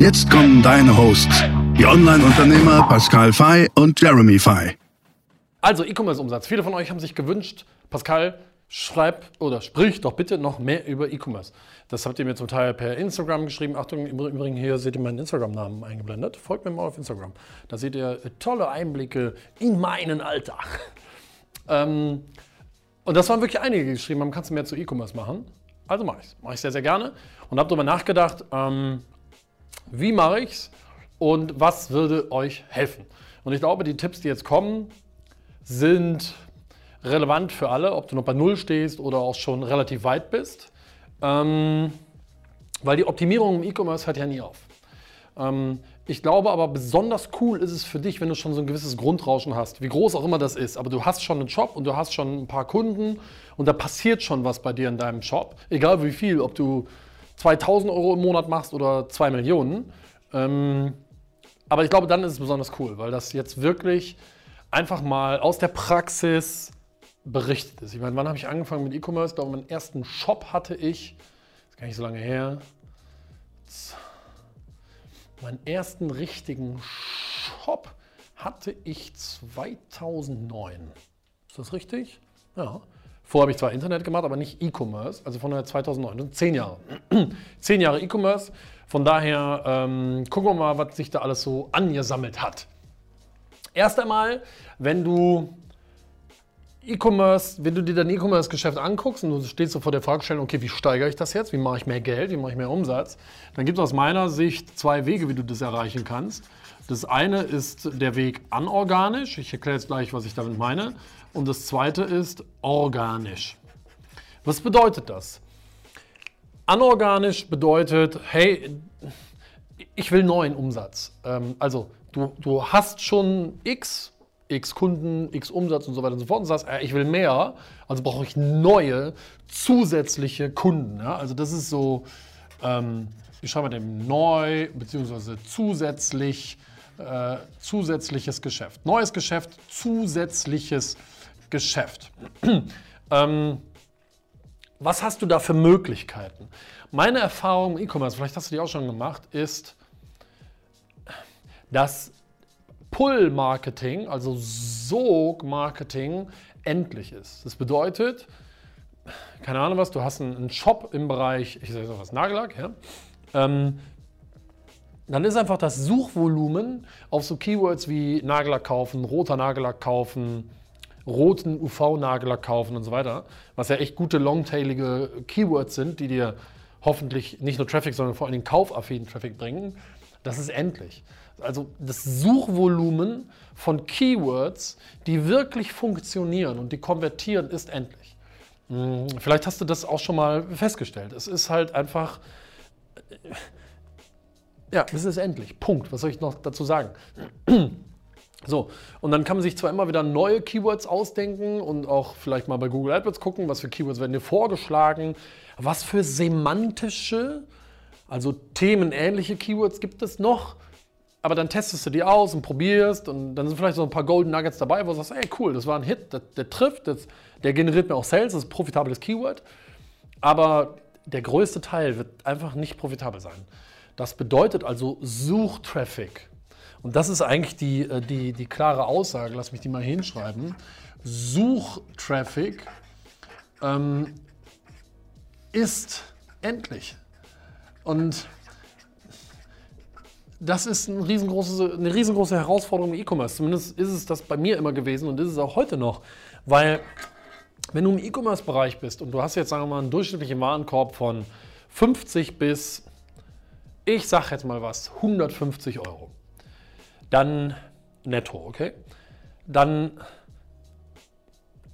Jetzt kommen deine Hosts, die Online-Unternehmer Pascal Fay und Jeremy Fay. Also E-Commerce-Umsatz. Viele von euch haben sich gewünscht, Pascal, schreib oder sprich doch bitte noch mehr über E-Commerce. Das habt ihr mir zum Teil per Instagram geschrieben. Achtung, im Übrigen hier seht ihr meinen Instagram-Namen eingeblendet. Folgt mir mal auf Instagram. Da seht ihr tolle Einblicke in meinen Alltag. Ähm, und das waren wirklich einige, die geschrieben haben, kannst du mehr zu E-Commerce machen? Also mache ich es. Mache ich sehr, sehr gerne. Und habe darüber nachgedacht, ähm, wie mache ich es und was würde euch helfen. Und ich glaube, die Tipps, die jetzt kommen, sind relevant für alle, ob du noch bei Null stehst oder auch schon relativ weit bist. Ähm, weil die Optimierung im E-Commerce hört ja nie auf. Ähm, ich glaube aber, besonders cool ist es für dich, wenn du schon so ein gewisses Grundrauschen hast, wie groß auch immer das ist. Aber du hast schon einen Shop und du hast schon ein paar Kunden und da passiert schon was bei dir in deinem Shop. Egal wie viel, ob du 2000 Euro im Monat machst oder 2 Millionen. Ähm, aber ich glaube, dann ist es besonders cool, weil das jetzt wirklich einfach mal aus der Praxis berichtet ist. Ich meine, wann habe ich angefangen mit E-Commerce? Ich glaube, meinen ersten Shop hatte ich, das ist gar nicht so lange her, meinen ersten richtigen Shop hatte ich 2009. Ist das richtig? Ja. Vorher habe ich zwar Internet gemacht, aber nicht E-Commerce, also von 2009, zehn Jahre. zehn Jahre E-Commerce. Von daher ähm, gucken wir mal, was sich da alles so angesammelt hat. Erst einmal, wenn du E-Commerce, wenn du dir dein E-Commerce-Geschäft anguckst und du stehst so vor der Fragestellung, okay, wie steigere ich das jetzt? Wie mache ich mehr Geld? Wie mache ich mehr Umsatz? Dann gibt es aus meiner Sicht zwei Wege, wie du das erreichen kannst. Das eine ist der Weg anorganisch. Ich erkläre jetzt gleich, was ich damit meine. Und das zweite ist organisch. Was bedeutet das? Anorganisch bedeutet, hey, ich will neuen Umsatz. Ähm, also du, du hast schon X, X Kunden, X Umsatz und so weiter und so fort und sagst, äh, ich will mehr, also brauche ich neue, zusätzliche Kunden. Also das ist so, ähm, wie schreiben wir dem, neu bzw. zusätzlich, äh, zusätzliches Geschäft. Neues Geschäft, zusätzliches Geschäft. Geschäft. ähm, was hast du da für Möglichkeiten? Meine Erfahrung im E-Commerce, vielleicht hast du die auch schon gemacht, ist, dass Pull-Marketing, also Sog-Marketing, endlich ist. Das bedeutet, keine Ahnung was, du hast einen Shop im Bereich, ich sage was, Nagellack, ja? Ähm, dann ist einfach das Suchvolumen auf so Keywords wie Nagellack kaufen, roter Nagellack kaufen, roten UV-Nagellack kaufen und so weiter, was ja echt gute longtailige Keywords sind, die dir hoffentlich nicht nur Traffic, sondern vor allen Dingen kaufaffinen Traffic bringen, das ist endlich. Also das Suchvolumen von Keywords, die wirklich funktionieren und die konvertieren, ist endlich. Hm, vielleicht hast du das auch schon mal festgestellt. Es ist halt einfach, äh, ja, es ist endlich. Punkt. Was soll ich noch dazu sagen? So, und dann kann man sich zwar immer wieder neue Keywords ausdenken und auch vielleicht mal bei Google AdWords gucken, was für Keywords werden dir vorgeschlagen, was für semantische, also themenähnliche Keywords gibt es noch, aber dann testest du die aus und probierst und dann sind vielleicht so ein paar Golden Nuggets dabei, wo du sagst, ey cool, das war ein Hit, der, der trifft, das, der generiert mir auch Sales, das ist ein profitables Keyword, aber der größte Teil wird einfach nicht profitabel sein. Das bedeutet also Suchtraffic und das ist eigentlich die, äh, die, die klare Aussage, lass mich die mal hinschreiben. Suchtraffic ähm, ist endlich. Und das ist eine riesengroße, eine riesengroße Herausforderung im E-Commerce. Zumindest ist es das bei mir immer gewesen und ist es auch heute noch. Weil, wenn du im E-Commerce-Bereich bist und du hast jetzt, sagen wir mal, einen durchschnittlichen Warenkorb von 50 bis, ich sag jetzt mal was, 150 Euro dann netto, okay? Dann,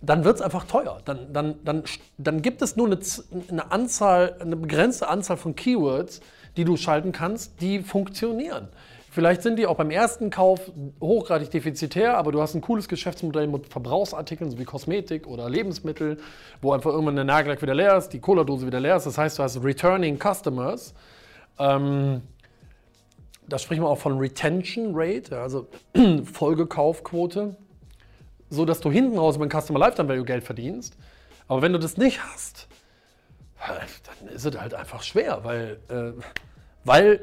dann wird es einfach teuer. Dann, dann, dann, dann gibt es nur eine, eine, Anzahl, eine begrenzte Anzahl von Keywords, die du schalten kannst, die funktionieren. Vielleicht sind die auch beim ersten Kauf hochgradig defizitär, aber du hast ein cooles Geschäftsmodell mit Verbrauchsartikeln, so wie Kosmetik oder Lebensmittel, wo einfach irgendwann der Nagellack wieder leer ist, die Cola-Dose wieder leer ist. Das heißt, du hast Returning Customers. Ähm, da sprechen wir auch von Retention Rate, also Folgekaufquote, so dass du hinten raus über den Customer Lifetime Value Geld verdienst. Aber wenn du das nicht hast, dann ist es halt einfach schwer, weil, äh, weil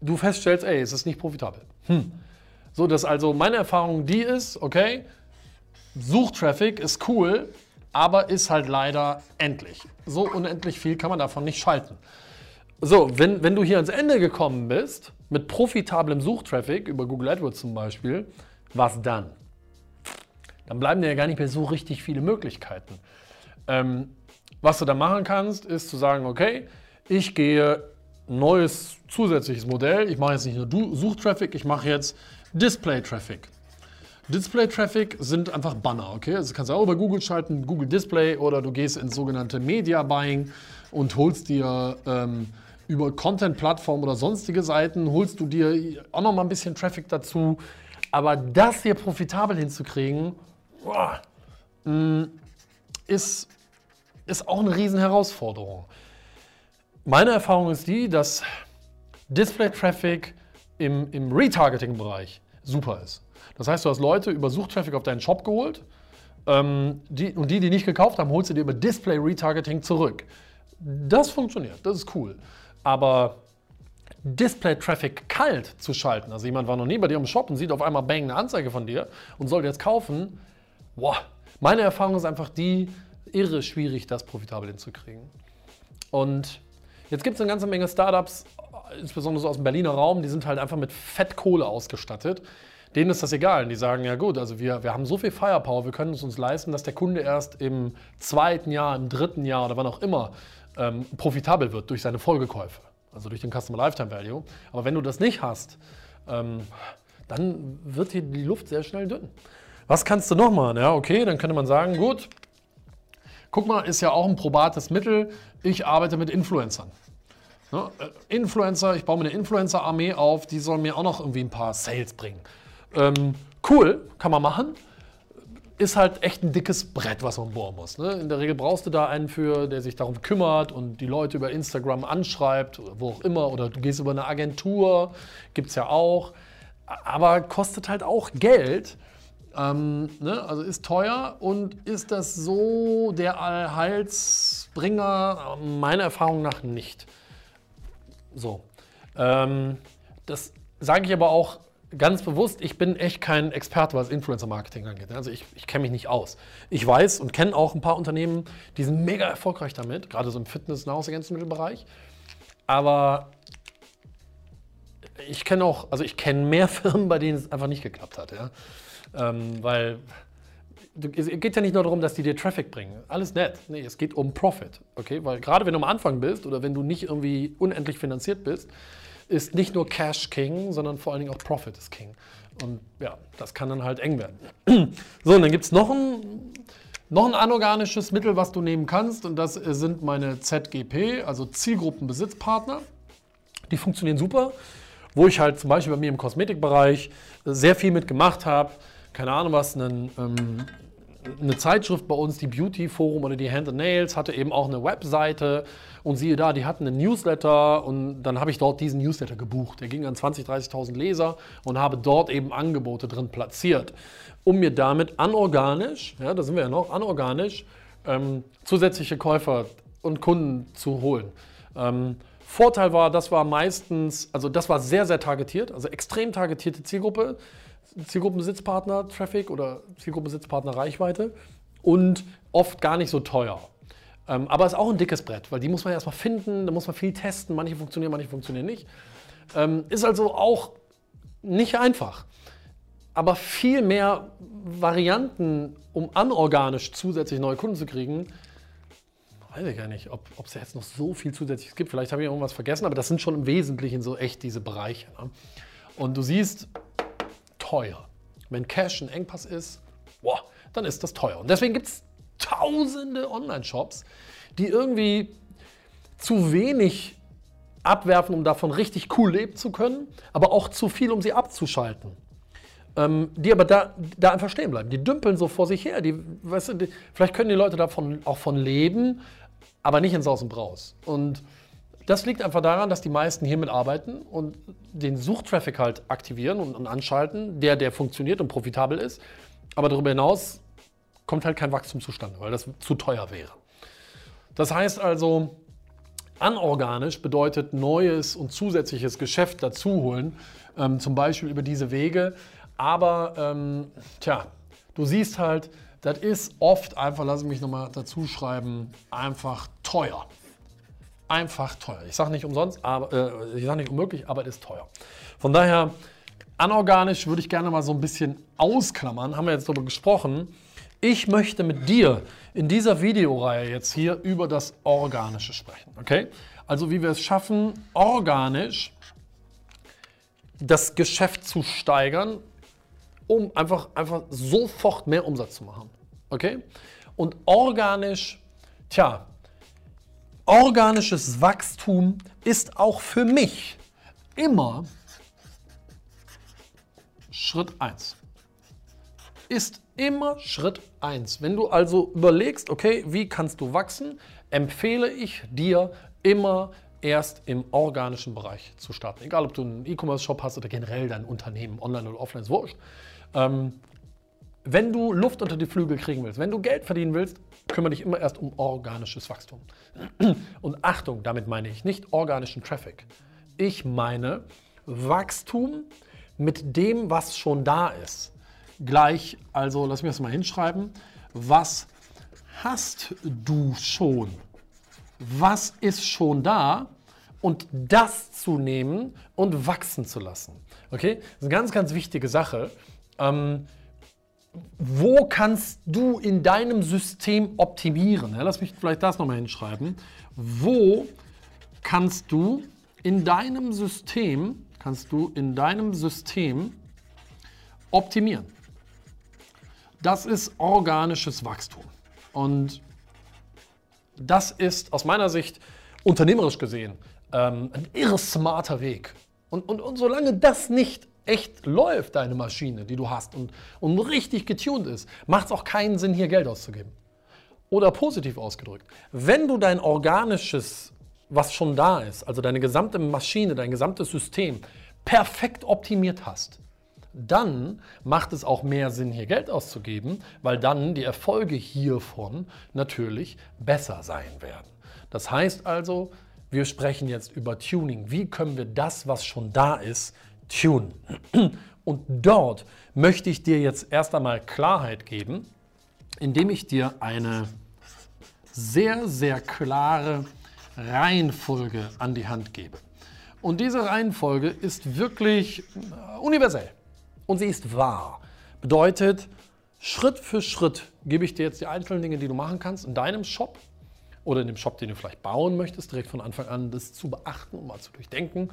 du feststellst, ey, es ist nicht profitabel. Hm. So, dass also meine Erfahrung die ist, okay, Suchtraffic ist cool, aber ist halt leider endlich. So unendlich viel kann man davon nicht schalten. So, wenn, wenn du hier ans Ende gekommen bist, mit profitablem Suchtraffic über Google AdWords zum Beispiel, was dann? Dann bleiben dir ja gar nicht mehr so richtig viele Möglichkeiten. Ähm, was du da machen kannst, ist zu sagen, okay, ich gehe neues zusätzliches Modell. Ich mache jetzt nicht nur Suchtraffic, ich mache jetzt Display-Traffic. Display-Traffic sind einfach Banner, okay? Also kannst du auch über Google schalten, Google Display oder du gehst ins sogenannte Media Buying und holst dir ähm, über Content-Plattformen oder sonstige Seiten, holst du dir auch noch mal ein bisschen Traffic dazu. Aber das hier profitabel hinzukriegen, mm, ist ist auch eine riesen Herausforderung. Meine Erfahrung ist die, dass Display-Traffic im, im Retargeting-Bereich super ist. Das heißt, du hast Leute über Suchtraffic auf deinen Shop geholt ähm, die, und die, die nicht gekauft haben, holst du dir über Display-Retargeting zurück. Das funktioniert, das ist cool. Aber Display-Traffic kalt zu schalten, also jemand war noch nie bei dir im Shop und sieht auf einmal bang eine Anzeige von dir und soll jetzt kaufen, boah, meine Erfahrung ist einfach die, irre schwierig, das profitabel hinzukriegen. Und jetzt gibt es eine ganze Menge Startups, insbesondere so aus dem Berliner Raum, die sind halt einfach mit Fettkohle ausgestattet. Denen ist das egal. Die sagen, ja gut, also wir, wir haben so viel Firepower, wir können es uns leisten, dass der Kunde erst im zweiten Jahr, im dritten Jahr oder wann auch immer ähm, profitabel wird durch seine Folgekäufe, also durch den Customer Lifetime Value. Aber wenn du das nicht hast, ähm, dann wird hier die Luft sehr schnell dünn. Was kannst du noch machen? Ja, okay, dann könnte man sagen, gut, guck mal, ist ja auch ein probates Mittel. Ich arbeite mit Influencern. Ne? Äh, Influencer, ich baue mir eine Influencer-Armee auf, die sollen mir auch noch irgendwie ein paar Sales bringen. Ähm, cool, kann man machen. Ist halt echt ein dickes Brett, was man bohren muss. Ne? In der Regel brauchst du da einen für, der sich darum kümmert und die Leute über Instagram anschreibt wo auch immer. Oder du gehst über eine Agentur, gibt es ja auch. Aber kostet halt auch Geld. Ähm, ne? Also ist teuer und ist das so der Allheilsbringer? Meiner Erfahrung nach nicht. So. Ähm, das sage ich aber auch ganz bewusst, ich bin echt kein Experte, was Influencer-Marketing angeht. Also ich, ich kenne mich nicht aus. Ich weiß und kenne auch ein paar Unternehmen, die sind mega erfolgreich damit, gerade so im Fitness- und Nahrungsergänzungsmittelbereich. Aber ich kenne auch, also ich kenne mehr Firmen, bei denen es einfach nicht geklappt hat. Ja? Ähm, weil es geht ja nicht nur darum, dass die dir Traffic bringen. Alles nett. Nee, es geht um Profit. Okay? Weil gerade wenn du am Anfang bist oder wenn du nicht irgendwie unendlich finanziert bist, ist nicht nur Cash King, sondern vor allen Dingen auch Profit ist King. Und ja, das kann dann halt eng werden. So, und dann gibt es noch ein, noch ein anorganisches Mittel, was du nehmen kannst. Und das sind meine ZGP, also Zielgruppenbesitzpartner. Die funktionieren super. Wo ich halt zum Beispiel bei mir im Kosmetikbereich sehr viel mitgemacht habe keine Ahnung was, einen, ähm, eine Zeitschrift bei uns, die Beauty Forum oder die Hand and Nails, hatte eben auch eine Webseite und siehe da, die hatten einen Newsletter und dann habe ich dort diesen Newsletter gebucht. Der ging an 20.000, 30.000 Leser und habe dort eben Angebote drin platziert, um mir damit anorganisch, ja, da sind wir ja noch, anorganisch ähm, zusätzliche Käufer und Kunden zu holen. Ähm, Vorteil war, das war meistens, also das war sehr, sehr targetiert, also extrem targetierte Zielgruppe. Zielgruppensitzpartner Traffic oder Zielgruppensitzpartner Reichweite und oft gar nicht so teuer. Ähm, aber ist auch ein dickes Brett, weil die muss man erstmal finden, da muss man viel testen, manche funktionieren, manche funktionieren nicht. Ähm, ist also auch nicht einfach. Aber viel mehr Varianten, um anorganisch zusätzlich neue Kunden zu kriegen, weiß ich gar nicht, ob es jetzt noch so viel zusätzliches gibt. Vielleicht habe ich irgendwas vergessen, aber das sind schon im Wesentlichen so echt diese Bereiche. Ne? Und du siehst, teuer. Wenn Cash ein Engpass ist, boah, dann ist das teuer. Und deswegen gibt es tausende Online-Shops, die irgendwie zu wenig abwerfen, um davon richtig cool leben zu können, aber auch zu viel, um sie abzuschalten. Ähm, die aber da, da einfach stehen bleiben. Die dümpeln so vor sich her. Die, weißt du, die, vielleicht können die Leute davon auch von leben, aber nicht in Saus und Braus. Und das liegt einfach daran, dass die meisten hiermit arbeiten und den Suchtraffic halt aktivieren und, und anschalten, der, der funktioniert und profitabel ist. Aber darüber hinaus kommt halt kein Wachstum zustande, weil das zu teuer wäre. Das heißt also, anorganisch bedeutet neues und zusätzliches Geschäft dazuholen, ähm, zum Beispiel über diese Wege. Aber ähm, tja, du siehst halt, das ist oft einfach, lass mich nochmal dazu schreiben, einfach teuer. Einfach teuer. Ich sage nicht umsonst, aber äh, ich sage nicht unmöglich, aber es ist teuer. Von daher, anorganisch würde ich gerne mal so ein bisschen ausklammern, haben wir jetzt darüber gesprochen. Ich möchte mit dir in dieser Videoreihe jetzt hier über das Organische sprechen. Okay? Also wie wir es schaffen, organisch das Geschäft zu steigern, um einfach, einfach sofort mehr Umsatz zu machen. Okay? Und organisch, tja, organisches Wachstum ist auch für mich immer Schritt 1 ist immer Schritt 1. Wenn du also überlegst, okay, wie kannst du wachsen, empfehle ich dir immer erst im organischen Bereich zu starten. Egal, ob du einen E-Commerce-Shop hast oder generell dein Unternehmen, online oder offline, ist wurscht. Ähm, wenn du Luft unter die Flügel kriegen willst, wenn du Geld verdienen willst, kümmere dich immer erst um organisches Wachstum. Und Achtung, damit meine ich nicht organischen Traffic. Ich meine Wachstum mit dem, was schon da ist gleich, also lass mich das mal hinschreiben. Was hast du schon? Was ist schon da? Und das zu nehmen und wachsen zu lassen. Okay? Das ist eine ganz, ganz wichtige Sache. Ähm, wo kannst du in deinem System optimieren? Ja, lass mich vielleicht das nochmal hinschreiben. Wo kannst du in deinem System, kannst du in deinem System optimieren? Das ist organisches Wachstum. Und das ist aus meiner Sicht unternehmerisch gesehen ähm, ein irre smarter Weg. Und, und, und solange das nicht echt läuft, deine Maschine, die du hast, und, und richtig getuned ist, macht es auch keinen Sinn, hier Geld auszugeben. Oder positiv ausgedrückt, wenn du dein organisches, was schon da ist, also deine gesamte Maschine, dein gesamtes System perfekt optimiert hast, dann macht es auch mehr Sinn, hier Geld auszugeben, weil dann die Erfolge hiervon natürlich besser sein werden. Das heißt also, wir sprechen jetzt über Tuning. Wie können wir das, was schon da ist, tunen? Und dort möchte ich dir jetzt erst einmal Klarheit geben, indem ich dir eine sehr, sehr klare Reihenfolge an die Hand gebe. Und diese Reihenfolge ist wirklich äh, universell und sie ist wahr. Bedeutet, Schritt für Schritt gebe ich dir jetzt die einzelnen Dinge, die du machen kannst in deinem Shop oder in dem Shop, den du vielleicht bauen möchtest, direkt von Anfang an das zu beachten und mal zu durchdenken,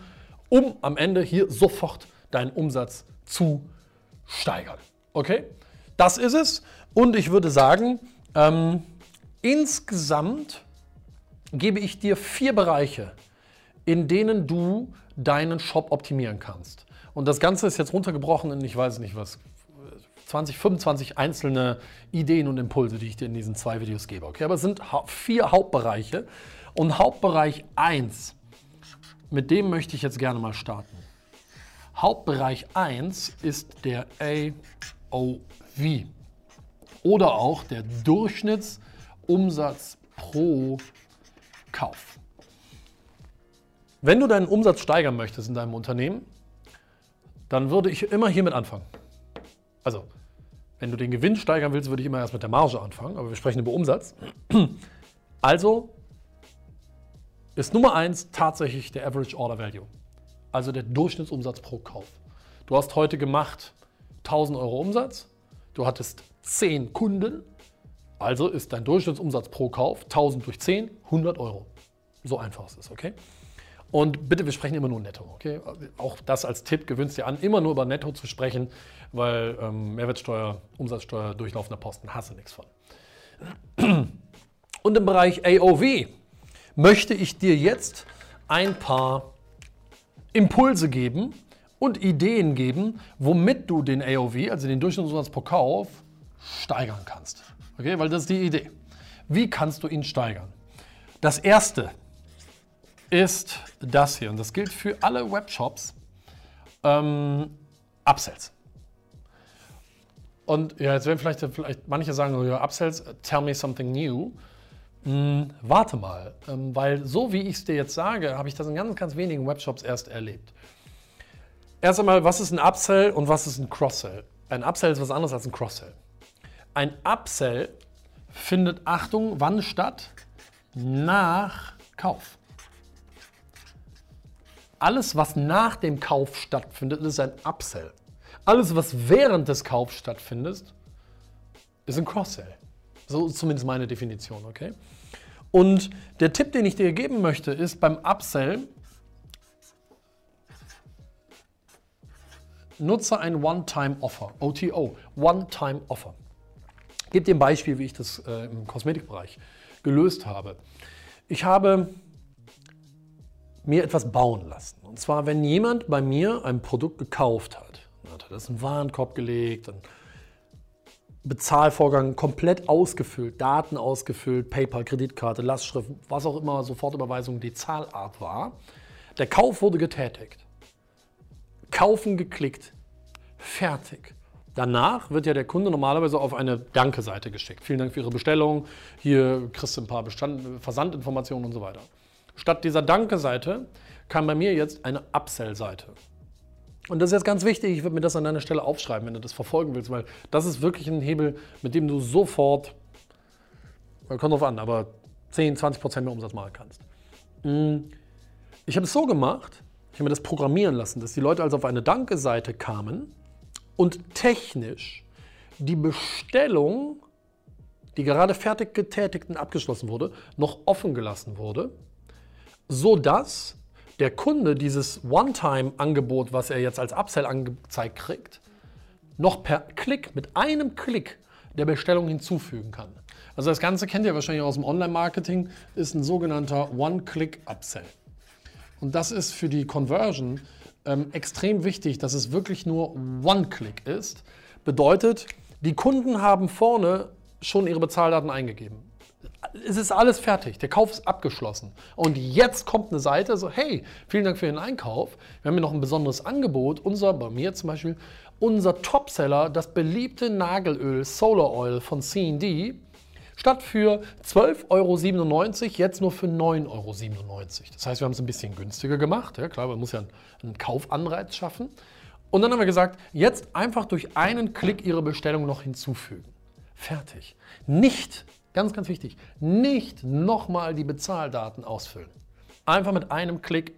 um am Ende hier sofort deinen Umsatz zu steigern. Okay? Das ist es. Und ich würde sagen, ähm, insgesamt gebe ich dir vier Bereiche, in denen du deinen Shop optimieren kannst. Und das Ganze ist jetzt runtergebrochen in, ich weiß nicht was, 20, 25 einzelne Ideen und Impulse, die ich dir in diesen zwei Videos gebe. Okay, aber es sind vier Hauptbereiche. Und Hauptbereich 1, mit dem möchte ich jetzt gerne mal starten. Hauptbereich 1 ist der AOV oder auch der Durchschnittsumsatz pro Kauf. Wenn du deinen Umsatz steigern möchtest in deinem Unternehmen, dann würde ich immer hiermit anfangen. Also, wenn du den Gewinn steigern willst, würde ich immer erst mit der Marge anfangen, aber wir sprechen über Umsatz. Also ist Nummer eins tatsächlich der Average Order Value, also der Durchschnittsumsatz pro Kauf. Du hast heute gemacht 1000 Euro Umsatz, du hattest 10 Kunden, also ist dein Durchschnittsumsatz pro Kauf 1000 durch 10, 100 Euro. So einfach ist es, okay? Und bitte, wir sprechen immer nur netto. Okay? Auch das als Tipp, gewöhnst dir an, immer nur über netto zu sprechen, weil ähm, Mehrwertsteuer, Umsatzsteuer, durchlaufender Posten, hast du nichts von. Und im Bereich AOV möchte ich dir jetzt ein paar Impulse geben und Ideen geben, womit du den AOV, also den Durchschnittsumsatz pro Kauf, steigern kannst. Okay, weil das ist die Idee. Wie kannst du ihn steigern? Das erste ist das hier und das gilt für alle Webshops. Ähm, Upsells. Und ja, jetzt werden vielleicht, vielleicht manche sagen, oh ja, Upsells, tell me something new. Hm, warte mal, ähm, weil so wie ich es dir jetzt sage, habe ich das in ganz, ganz wenigen Webshops erst erlebt. Erst einmal, was ist ein Upsell und was ist ein Cross-Sell? Ein Upsell ist was anderes als ein Cross-Sell. Ein Upsell findet, Achtung, wann statt? Nach Kauf. Alles, was nach dem Kauf stattfindet, ist ein Upsell. Alles, was während des Kaufs stattfindet, ist ein Cross-Sell. So ist zumindest meine Definition, okay? Und der Tipp, den ich dir geben möchte, ist beim Upsell, nutze ein One-Time-Offer, OTO, One-Time-Offer. Gebe dir ein Beispiel, wie ich das äh, im Kosmetikbereich gelöst habe. Ich habe mir etwas bauen lassen. Und zwar, wenn jemand bei mir ein Produkt gekauft hat, hat er das in den Warenkorb gelegt, dann Bezahlvorgang komplett ausgefüllt, Daten ausgefüllt, PayPal, Kreditkarte, Lastschrift, was auch immer, Sofortüberweisung die Zahlart war. Der Kauf wurde getätigt. Kaufen geklickt. Fertig. Danach wird ja der Kunde normalerweise auf eine Danke-Seite geschickt. Vielen Dank für Ihre Bestellung. Hier kriegst du ein paar Bestand Versandinformationen und so weiter. Statt dieser Danke-Seite kam bei mir jetzt eine Upsell-Seite. Und das ist jetzt ganz wichtig, ich würde mir das an deiner Stelle aufschreiben, wenn du das verfolgen willst, weil das ist wirklich ein Hebel, mit dem du sofort, kommt drauf an, aber 10, 20 Prozent mehr Umsatz machen kannst. Mm. Ich habe es so gemacht, ich habe mir das programmieren lassen, dass die Leute also auf eine Danke-Seite kamen und technisch die Bestellung, die gerade fertig getätigt und abgeschlossen wurde, noch offen gelassen wurde, sodass der Kunde dieses One-Time-Angebot, was er jetzt als Upsell angezeigt kriegt, noch per Klick, mit einem Klick der Bestellung hinzufügen kann. Also das Ganze kennt ihr wahrscheinlich aus dem Online-Marketing, ist ein sogenannter One-Click-Upsell. Und das ist für die Conversion ähm, extrem wichtig, dass es wirklich nur One-Click ist. Bedeutet, die Kunden haben vorne schon ihre Bezahldaten eingegeben es ist alles fertig, der Kauf ist abgeschlossen. Und jetzt kommt eine Seite so, hey, vielen Dank für den Einkauf. Wir haben hier noch ein besonderes Angebot. Unser, bei mir zum Beispiel, unser Topseller, das beliebte Nagelöl Solar Oil von C&D, statt für 12,97 Euro jetzt nur für 9,97 Euro. Das heißt, wir haben es ein bisschen günstiger gemacht. Ja, klar, man muss ja einen, einen Kaufanreiz schaffen. Und dann haben wir gesagt, jetzt einfach durch einen Klick Ihre Bestellung noch hinzufügen. Fertig. Nicht Ganz, ganz wichtig, nicht nochmal die Bezahldaten ausfüllen. Einfach mit einem Klick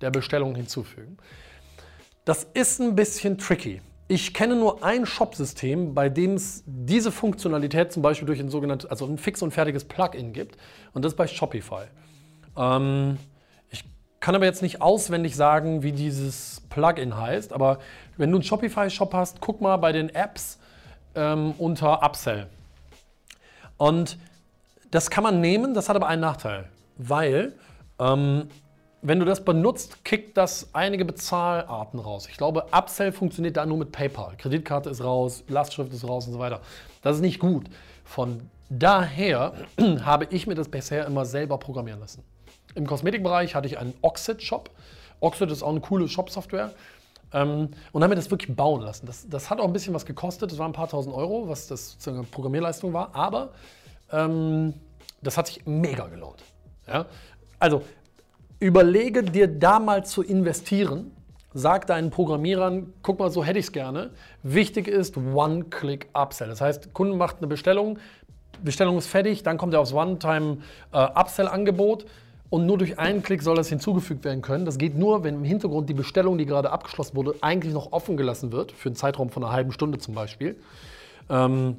der Bestellung hinzufügen. Das ist ein bisschen tricky. Ich kenne nur ein Shop-System, bei dem es diese Funktionalität zum Beispiel durch ein sogenanntes, also ein fix und fertiges Plugin gibt. Und das ist bei Shopify. Ähm, ich kann aber jetzt nicht auswendig sagen, wie dieses Plugin heißt. Aber wenn du einen Shopify-Shop hast, guck mal bei den Apps ähm, unter Upsell. Und das kann man nehmen, das hat aber einen Nachteil, weil ähm, wenn du das benutzt, kickt das einige Bezahlarten raus. Ich glaube, Upsell funktioniert da nur mit PayPal. Kreditkarte ist raus, Lastschrift ist raus und so weiter. Das ist nicht gut. Von daher habe ich mir das bisher immer selber programmieren lassen. Im Kosmetikbereich hatte ich einen Oxid-Shop. Oxid ist auch eine coole Shop-Software. Ähm, und haben mir das wirklich bauen lassen. Das, das, hat auch ein bisschen was gekostet. Das waren ein paar tausend Euro, was das sozusagen Programmierleistung war. Aber ähm, das hat sich mega gelohnt. Ja? Also überlege dir da mal zu investieren. Sag deinen Programmierern, guck mal, so hätte ich es gerne. Wichtig ist One-Click-Upsell. Das heißt, Kunde macht eine Bestellung, Bestellung ist fertig, dann kommt er aufs One-Time-Upsell-Angebot. Äh, und nur durch einen Klick soll das hinzugefügt werden können. Das geht nur, wenn im Hintergrund die Bestellung, die gerade abgeschlossen wurde, eigentlich noch offen gelassen wird, für einen Zeitraum von einer halben Stunde zum Beispiel. Ähm,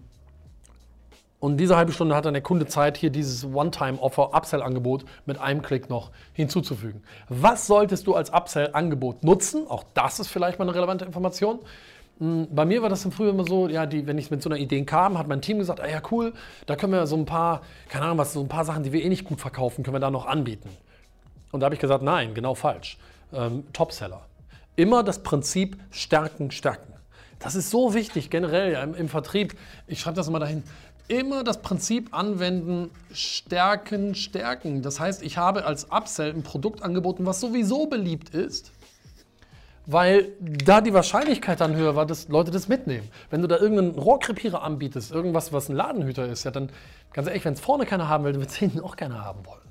und diese halbe Stunde hat dann der Kunde Zeit, hier dieses One-Time-Offer, Upsell-Angebot mit einem Klick noch hinzuzufügen. Was solltest du als Upsell-Angebot nutzen? Auch das ist vielleicht mal eine relevante Information. Hm, bei mir war das im Frühjahr immer so, ja, die, wenn ich mit so einer Idee kam, hat mein Team gesagt, ah ja cool, da können wir so ein paar, keine Ahnung was, so ein paar Sachen, die wir eh nicht gut verkaufen, können wir da noch anbieten. Und da habe ich gesagt, nein, genau falsch. Ähm, Topseller. Immer das Prinzip Stärken, Stärken. Das ist so wichtig generell ja, im, im Vertrieb. Ich schreibe das mal dahin. Immer das Prinzip anwenden, Stärken, Stärken. Das heißt, ich habe als Upsell ein Produkt angeboten, was sowieso beliebt ist weil da die Wahrscheinlichkeit dann höher war, dass Leute das mitnehmen. Wenn du da irgendeinen Rohrkrepierer anbietest, irgendwas, was ein Ladenhüter ist, ja, dann ganz ehrlich, wenn es vorne keiner haben will, dann wird es hinten auch keiner haben wollen.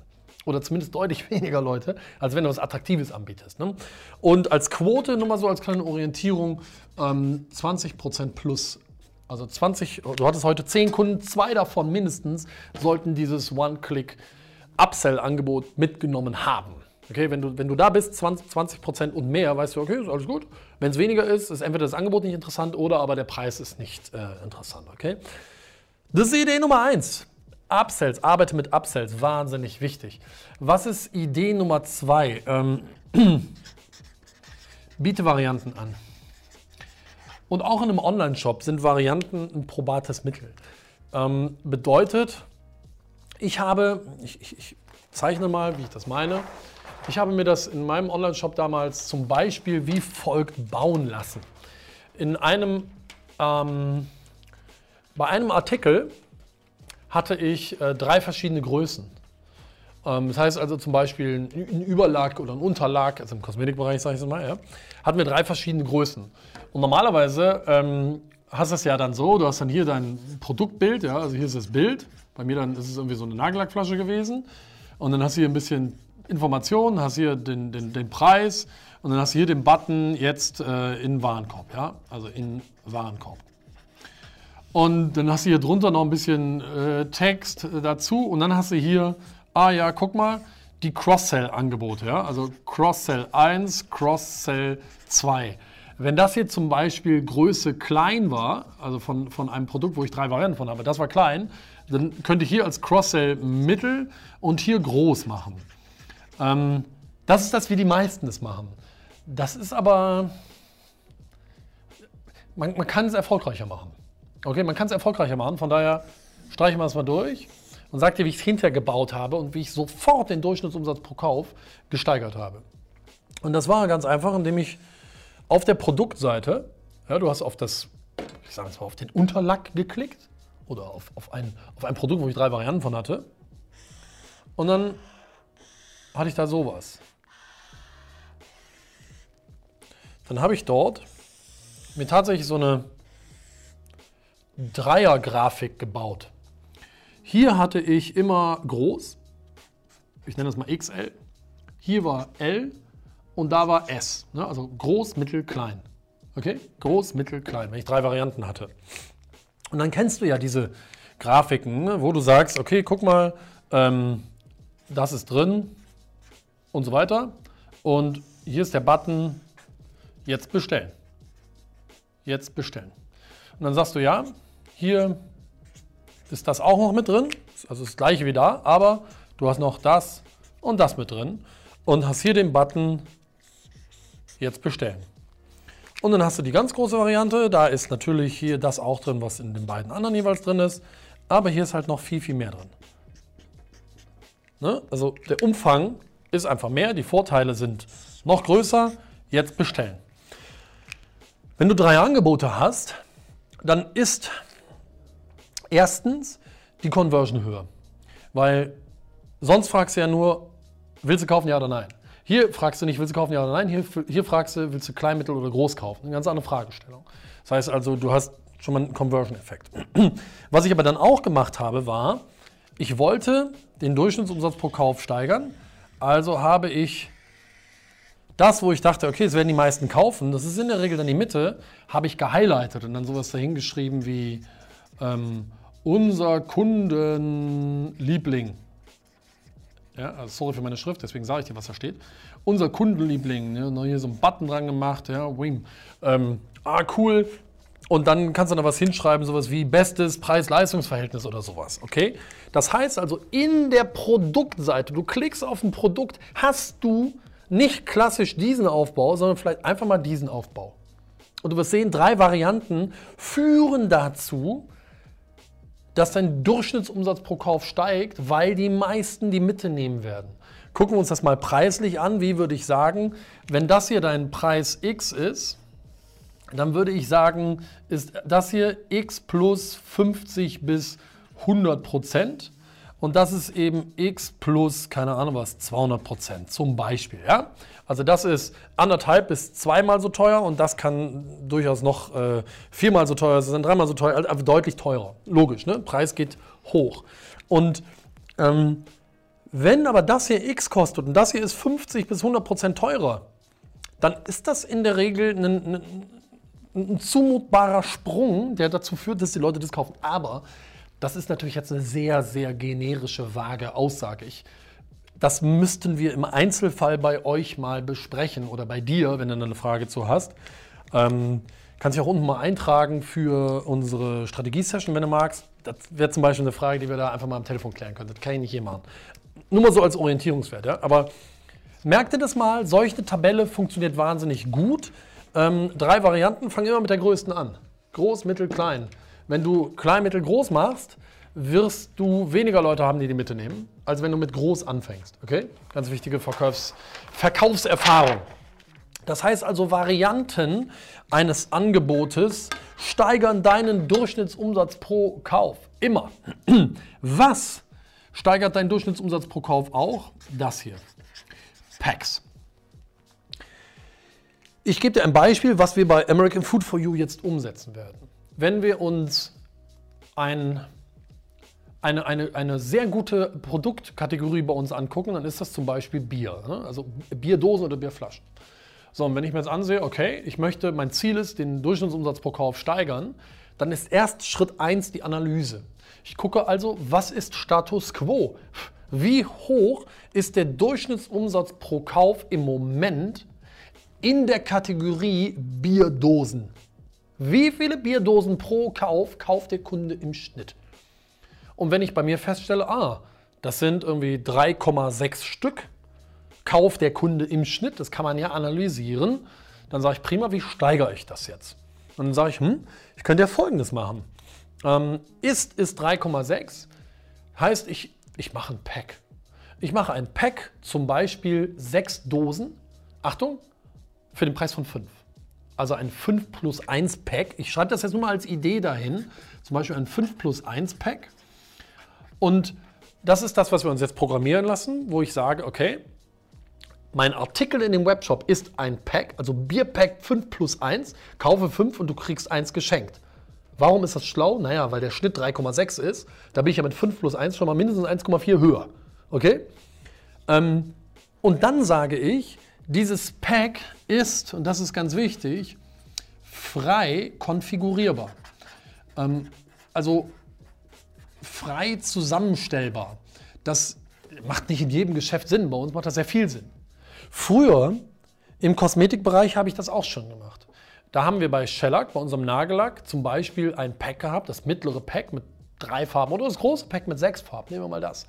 Oder zumindest deutlich weniger Leute, als wenn du was Attraktives anbietest. Ne? Und als Quote, nur mal so als kleine Orientierung, ähm, 20% plus. Also 20, du hattest heute 10 Kunden, zwei davon mindestens sollten dieses One-Click-Upsell-Angebot mitgenommen haben. Okay, wenn du, wenn du da bist, 20, 20 und mehr, weißt du, okay, ist alles gut. Wenn es weniger ist, ist entweder das Angebot nicht interessant oder aber der Preis ist nicht äh, interessant. Okay? Das ist Idee Nummer eins. Upsells, arbeite mit Upsells, wahnsinnig wichtig. Was ist Idee Nummer zwei? Ähm, biete Varianten an. Und auch in einem Online-Shop sind Varianten ein probates Mittel. Ähm, bedeutet, ich habe, ich, ich, ich zeichne mal, wie ich das meine. Ich habe mir das in meinem Online-Shop damals zum Beispiel wie folgt bauen lassen. In einem, ähm, bei einem Artikel hatte ich äh, drei verschiedene Größen. Ähm, das heißt also zum Beispiel ein Überlag oder ein Unterlag, also im Kosmetikbereich sage ich es mal, ja, hatten wir drei verschiedene Größen. Und normalerweise ähm, hast du es ja dann so, du hast dann hier dein Produktbild, ja, also hier ist das Bild. Bei mir dann ist es irgendwie so eine Nagellackflasche gewesen. Und dann hast du hier ein bisschen Informationen, hast hier den, den, den Preis und dann hast du hier den Button jetzt äh, in Warenkorb, ja, also in Warenkorb. Und dann hast du hier drunter noch ein bisschen äh, Text dazu und dann hast du hier, ah ja, guck mal, die Cross-Sell-Angebote, ja, also Cross-Sell 1, Cross-Sell 2. Wenn das hier zum Beispiel Größe klein war, also von, von einem Produkt, wo ich drei Varianten von habe, das war klein, dann könnte ich hier als Cross-Sell mittel und hier groß machen. Ähm, das ist das, wie die meisten das machen. Das ist aber, man, man kann es erfolgreicher machen. Okay, man kann es erfolgreicher machen, von daher streichen wir es mal durch und sag dir, wie ich es hinterher gebaut habe und wie ich sofort den Durchschnittsumsatz pro Kauf gesteigert habe. Und das war ganz einfach, indem ich auf der Produktseite, ja, du hast auf das, ich sage jetzt mal, auf den Unterlack geklickt oder auf, auf, ein, auf ein Produkt, wo ich drei Varianten von hatte. Und dann hatte ich da sowas. Dann habe ich dort mir tatsächlich so eine Dreier-Grafik gebaut. Hier hatte ich immer groß, ich nenne das mal XL. Hier war L und da war S. Ne? Also groß, mittel, klein. Okay? Groß, mittel, klein, wenn ich drei Varianten hatte. Und dann kennst du ja diese Grafiken, ne? wo du sagst, okay, guck mal, ähm, das ist drin, und so weiter. Und hier ist der Button jetzt bestellen. Jetzt bestellen. Und dann sagst du ja, hier ist das auch noch mit drin. Also das gleiche wie da, aber du hast noch das und das mit drin. Und hast hier den Button jetzt bestellen. Und dann hast du die ganz große Variante. Da ist natürlich hier das auch drin, was in den beiden anderen jeweils drin ist. Aber hier ist halt noch viel, viel mehr drin. Ne? Also der Umfang ist einfach mehr, die Vorteile sind noch größer. Jetzt bestellen. Wenn du drei Angebote hast, dann ist erstens die Conversion höher. Weil sonst fragst du ja nur, willst du kaufen, ja oder nein? Hier fragst du nicht, willst du kaufen, ja oder nein? Hier, hier fragst du, willst du klein, mittel oder groß kaufen? Eine ganz andere Fragestellung. Das heißt also, du hast schon mal einen Conversion-Effekt. Was ich aber dann auch gemacht habe, war, ich wollte den Durchschnittsumsatz pro Kauf steigern also habe ich das, wo ich dachte, okay, es werden die meisten kaufen, das ist in der Regel dann die Mitte, habe ich gehighlightet und dann sowas dahingeschrieben wie ähm, unser Kundenliebling. Ja, also sorry für meine Schrift, deswegen sage ich dir, was da steht. Unser Kundenliebling, ja, hier so einen Button dran gemacht, ja, Wim. Ähm, ah, cool, und dann kannst du da was hinschreiben, sowas wie bestes Preis-Leistungs-Verhältnis oder sowas. Okay? Das heißt also, in der Produktseite, du klickst auf ein Produkt, hast du nicht klassisch diesen Aufbau, sondern vielleicht einfach mal diesen Aufbau. Und du wirst sehen, drei Varianten führen dazu, dass dein Durchschnittsumsatz pro Kauf steigt, weil die meisten die Mitte nehmen werden. gucken wir uns das mal preislich an. Wie würde ich sagen, wenn das hier dein Preis X ist, dann würde ich sagen, ist das hier X plus 50 bis 100 Prozent. Und das ist eben x plus, keine Ahnung was, 200 Prozent zum Beispiel. Ja? Also das ist anderthalb bis zweimal so teuer und das kann durchaus noch äh, viermal so teuer sein, dreimal so teuer, also deutlich teurer. Logisch, ne? Preis geht hoch. Und ähm, wenn aber das hier x kostet und das hier ist 50 bis 100 Prozent teurer, dann ist das in der Regel ein, ein, ein zumutbarer Sprung, der dazu führt, dass die Leute das kaufen. Aber das ist natürlich jetzt eine sehr, sehr generische, vage Aussage. Ich, das müssten wir im Einzelfall bei euch mal besprechen oder bei dir, wenn du eine Frage zu hast. Ähm, kannst dich auch unten mal eintragen für unsere Strategie-Session, wenn du magst. Das wäre zum Beispiel eine Frage, die wir da einfach mal am Telefon klären können. Das kann ich nicht hier machen. Nur mal so als Orientierungswert. Ja? Aber merkt ihr das mal? Solche Tabelle funktioniert wahnsinnig gut. Ähm, drei Varianten, fangen immer mit der größten an. Groß, mittel, klein. Wenn du klein, mittel, groß machst, wirst du weniger Leute haben, die die Mitte nehmen, als wenn du mit groß anfängst. Okay? Ganz wichtige Verkaufs Verkaufserfahrung. Das heißt also, Varianten eines Angebotes steigern deinen Durchschnittsumsatz pro Kauf. Immer. Was steigert deinen Durchschnittsumsatz pro Kauf auch? Das hier. Packs. Ich gebe dir ein Beispiel, was wir bei American Food for You jetzt umsetzen werden. Wenn wir uns ein, eine, eine, eine sehr gute Produktkategorie bei uns angucken, dann ist das zum Beispiel Bier. Ne? Also Bierdosen oder Bierflaschen. So, und wenn ich mir jetzt ansehe, okay, ich möchte, mein Ziel ist, den Durchschnittsumsatz pro Kauf steigern, dann ist erst Schritt 1 die Analyse. Ich gucke also, was ist Status quo? Wie hoch ist der Durchschnittsumsatz pro Kauf im Moment in der Kategorie Bierdosen? Wie viele Bierdosen pro Kauf kauft der Kunde im Schnitt? Und wenn ich bei mir feststelle, ah, das sind irgendwie 3,6 Stück, kauft der Kunde im Schnitt, das kann man ja analysieren, dann sage ich, prima, wie steigere ich das jetzt? Und dann sage ich, hm, ich könnte ja Folgendes machen. Ähm, ist ist 3,6, heißt, ich, ich mache ein Pack. Ich mache ein Pack, zum Beispiel sechs Dosen, Achtung, für den Preis von 5 also ein 5 plus 1 Pack. Ich schreibe das jetzt nur mal als Idee dahin. Zum Beispiel ein 5 plus 1 Pack. Und das ist das, was wir uns jetzt programmieren lassen, wo ich sage, okay, mein Artikel in dem Webshop ist ein Pack, also Bierpack 5 plus 1. Kaufe 5 und du kriegst 1 geschenkt. Warum ist das schlau? Naja, weil der Schnitt 3,6 ist. Da bin ich ja mit 5 plus 1 schon mal mindestens 1,4 höher. Okay? Ähm, und dann sage ich, dieses Pack ist, und das ist ganz wichtig, frei konfigurierbar. Ähm, also frei zusammenstellbar. Das macht nicht in jedem Geschäft Sinn, bei uns macht das sehr viel Sinn. Früher im Kosmetikbereich habe ich das auch schon gemacht. Da haben wir bei Shellac, bei unserem Nagellack, zum Beispiel ein Pack gehabt, das mittlere Pack mit drei Farben oder das große Pack mit sechs Farben. Nehmen wir mal das.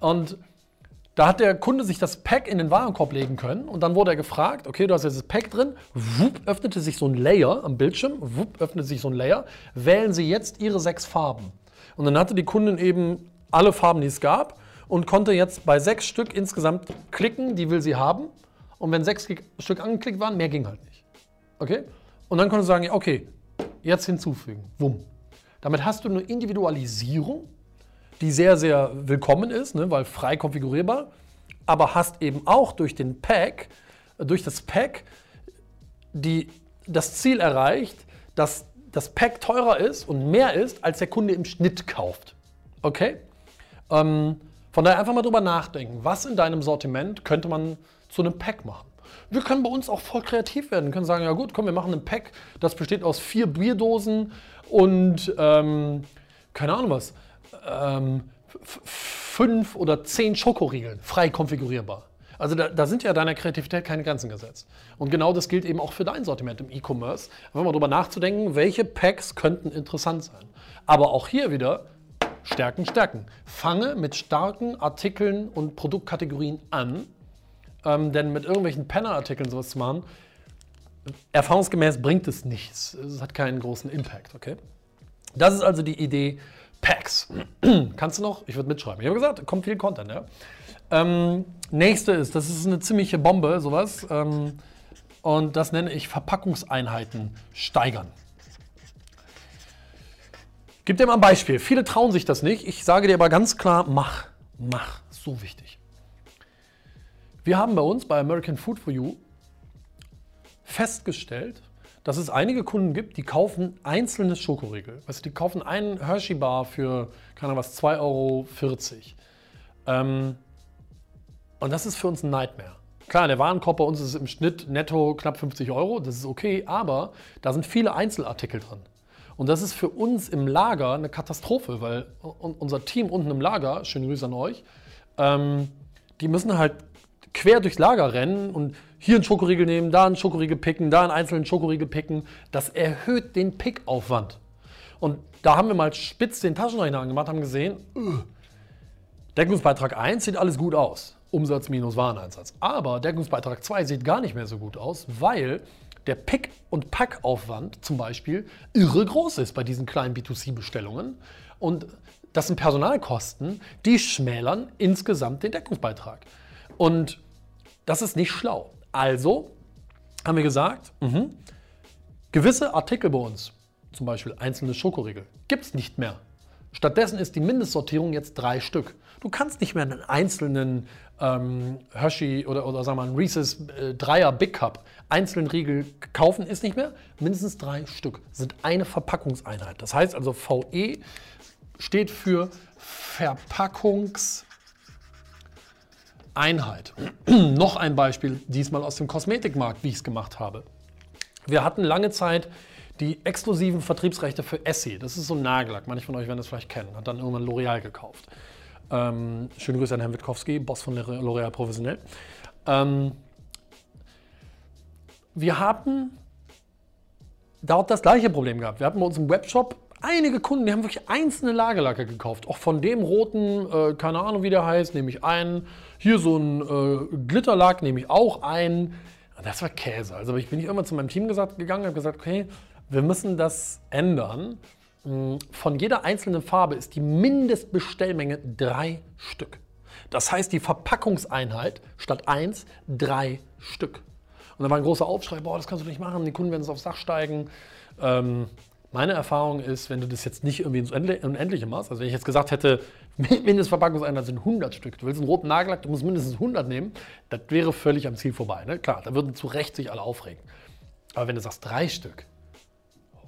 Und da hat der Kunde sich das Pack in den Warenkorb legen können und dann wurde er gefragt, okay, du hast jetzt das Pack drin, wupp, öffnete sich so ein Layer am Bildschirm, wupp, öffnete sich so ein Layer, wählen Sie jetzt Ihre sechs Farben. Und dann hatte die Kundin eben alle Farben, die es gab und konnte jetzt bei sechs Stück insgesamt klicken, die will sie haben. Und wenn sechs Stück angeklickt waren, mehr ging halt nicht. Okay? Und dann konnte sie sagen, okay, jetzt hinzufügen. Wumm. Damit hast du eine Individualisierung die sehr, sehr willkommen ist, ne, weil frei konfigurierbar, aber hast eben auch durch den Pack, durch das Pack die, das Ziel erreicht, dass das Pack teurer ist und mehr ist, als der Kunde im Schnitt kauft. Okay? Ähm, von daher einfach mal drüber nachdenken, was in deinem Sortiment könnte man zu einem Pack machen. Wir können bei uns auch voll kreativ werden. Wir können sagen, ja gut, komm, wir machen ein Pack, das besteht aus vier Bierdosen und ähm, keine Ahnung was ähm, fünf oder zehn Schokoriegeln frei konfigurierbar. Also da, da, sind ja deiner Kreativität keine Grenzen gesetzt. Und genau das gilt eben auch für dein Sortiment im E-Commerce. Einfach mal drüber nachzudenken, welche Packs könnten interessant sein. Aber auch hier wieder Stärken, Stärken. Fange mit starken Artikeln und Produktkategorien an, ähm, denn mit irgendwelchen Penner-Artikeln sowas zu machen, erfahrungsgemäß bringt es nichts. Es hat keinen großen Impact, okay? Das ist also die Idee Packs. Kannst du noch? Ich würde mitschreiben. Ich habe gesagt, kommt viel Content. Ja? Ähm, nächste ist, das ist eine ziemliche Bombe, sowas. Ähm, und das nenne ich Verpackungseinheiten steigern. Gib dir mal ein Beispiel. Viele trauen sich das nicht. Ich sage dir aber ganz klar, mach, mach. So wichtig. Wir haben bei uns bei American Food for You festgestellt, dass es einige Kunden gibt, die kaufen einzelne Schokoriegel. Weißt die kaufen einen Hershey Bar für, keine Ahnung was, 2,40 Euro. Ähm, und das ist für uns ein Nightmare. Klar, der Warenkorb bei uns ist im Schnitt netto knapp 50 Euro, das ist okay, aber da sind viele Einzelartikel drin. Und das ist für uns im Lager eine Katastrophe, weil unser Team unten im Lager, schöne Grüße an euch, ähm, die müssen halt quer durchs Lager rennen und hier einen Schokoriegel nehmen, da einen Schokoriegel picken, da einen einzelnen Schokoriegel picken. Das erhöht den Pickaufwand. Und da haben wir mal spitz den Taschenrechner angemacht, haben gesehen, uh, Deckungsbeitrag 1 sieht alles gut aus. Umsatz minus Wareneinsatz. Aber Deckungsbeitrag 2 sieht gar nicht mehr so gut aus, weil der Pick- und Packaufwand zum Beispiel irre groß ist bei diesen kleinen B2C-Bestellungen. Und das sind Personalkosten, die schmälern insgesamt den Deckungsbeitrag. Und das ist nicht schlau. Also haben wir gesagt, mh, gewisse Artikel bei uns, zum Beispiel einzelne Schokoriegel, gibt es nicht mehr. Stattdessen ist die Mindestsortierung jetzt drei Stück. Du kannst nicht mehr einen einzelnen ähm, Hershey oder, oder sagen wir einen Reese's äh, Dreier Big Cup einzelnen Riegel kaufen, ist nicht mehr. Mindestens drei Stück sind eine Verpackungseinheit. Das heißt also VE steht für Verpackungseinheit. Noch ein Beispiel, diesmal aus dem Kosmetikmarkt, wie ich es gemacht habe. Wir hatten lange Zeit die exklusiven Vertriebsrechte für Essie. Das ist so ein Nagellack. Manche von euch werden das vielleicht kennen. Hat dann irgendwann L'Oreal gekauft. Ähm, schöne Grüße an Herrn Witkowski, Boss von L'Oreal Professionell. Ähm, wir haben dort das gleiche Problem gehabt. Wir hatten bei uns im Webshop einige Kunden, die haben wirklich einzelne Lagerlacke gekauft. Auch von dem roten, äh, keine Ahnung wie der heißt, nehme ich einen. Hier so ein äh, Glitterlack nehme ich auch einen. Das war Käse. Also ich bin ich irgendwann zu meinem Team gesagt, gegangen und habe gesagt, okay, wir müssen das ändern. Hm, von jeder einzelnen Farbe ist die Mindestbestellmenge drei Stück. Das heißt, die Verpackungseinheit statt eins drei Stück. Und da war ein großer Aufschrei, boah, das kannst du nicht machen, die Kunden werden es aufs Dach steigen. Ähm, meine Erfahrung ist, wenn du das jetzt nicht irgendwie ins Unendliche machst, also wenn ich jetzt gesagt hätte, Mindestverpackungseinheit sind 100 Stück, du willst einen roten Nagellack, du musst mindestens 100 nehmen, das wäre völlig am Ziel vorbei. Ne? Klar, da würden zu Recht sich alle aufregen. Aber wenn du sagst drei Stück,